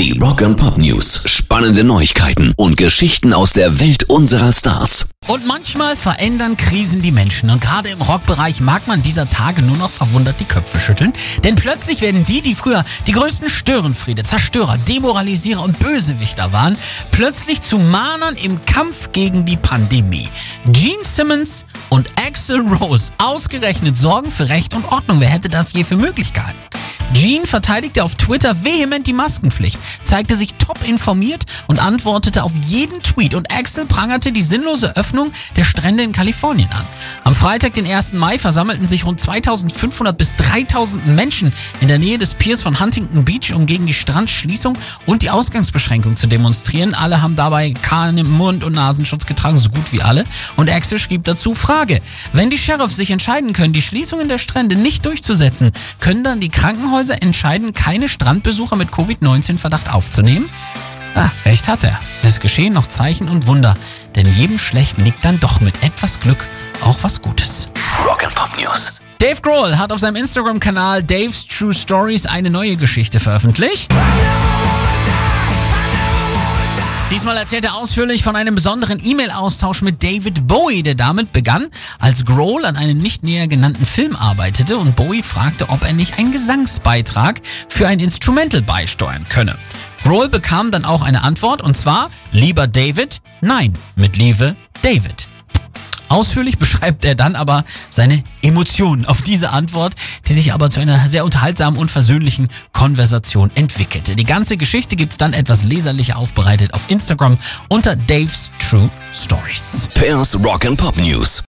Die Rock and Pop News. Spannende Neuigkeiten und Geschichten aus der Welt unserer Stars. Und manchmal verändern Krisen die Menschen. Und gerade im Rockbereich mag man dieser Tage nur noch verwundert die Köpfe schütteln. Denn plötzlich werden die, die früher die größten Störenfriede, Zerstörer, Demoralisierer und Bösewichter waren, plötzlich zu Mahnern im Kampf gegen die Pandemie. Gene Simmons und Axel Rose ausgerechnet sorgen für Recht und Ordnung. Wer hätte das je für möglich gehalten? Gene verteidigte auf Twitter vehement die Maskenpflicht, zeigte sich top informiert und antwortete auf jeden Tweet und Axel prangerte die sinnlose Öffnung der Strände in Kalifornien an. Am Freitag, den 1. Mai, versammelten sich rund 2500 bis 3000 Menschen in der Nähe des Piers von Huntington Beach, um gegen die Strandschließung und die Ausgangsbeschränkung zu demonstrieren. Alle haben dabei keinen Mund- und Nasenschutz getragen, so gut wie alle. Und Axel schrieb dazu, Frage, wenn die Sheriffs sich entscheiden können, die Schließungen der Strände nicht durchzusetzen, können dann die Krankenhäuser entscheiden, keine Strandbesucher mit Covid-19-Verdacht aufzunehmen? Ah, recht hat er. Es geschehen noch Zeichen und Wunder, denn jedem Schlechten liegt dann doch mit etwas Glück auch was Gutes. Rock and Pop News. Dave Grohl hat auf seinem Instagram-Kanal Dave's True Stories eine neue Geschichte veröffentlicht. Diesmal erzählt er ausführlich von einem besonderen E-Mail-Austausch mit David Bowie, der damit begann, als Grohl an einem nicht näher genannten Film arbeitete und Bowie fragte, ob er nicht einen Gesangsbeitrag für ein Instrumental beisteuern könne. Grohl bekam dann auch eine Antwort und zwar, lieber David, nein, mit Liebe, David. Ausführlich beschreibt er dann aber seine Emotionen auf diese Antwort, die sich aber zu einer sehr unterhaltsamen und versöhnlichen Konversation entwickelte. Die ganze Geschichte gibt's dann etwas leserlicher aufbereitet auf Instagram unter Dave's True Stories. Pairs Rock and Pop News.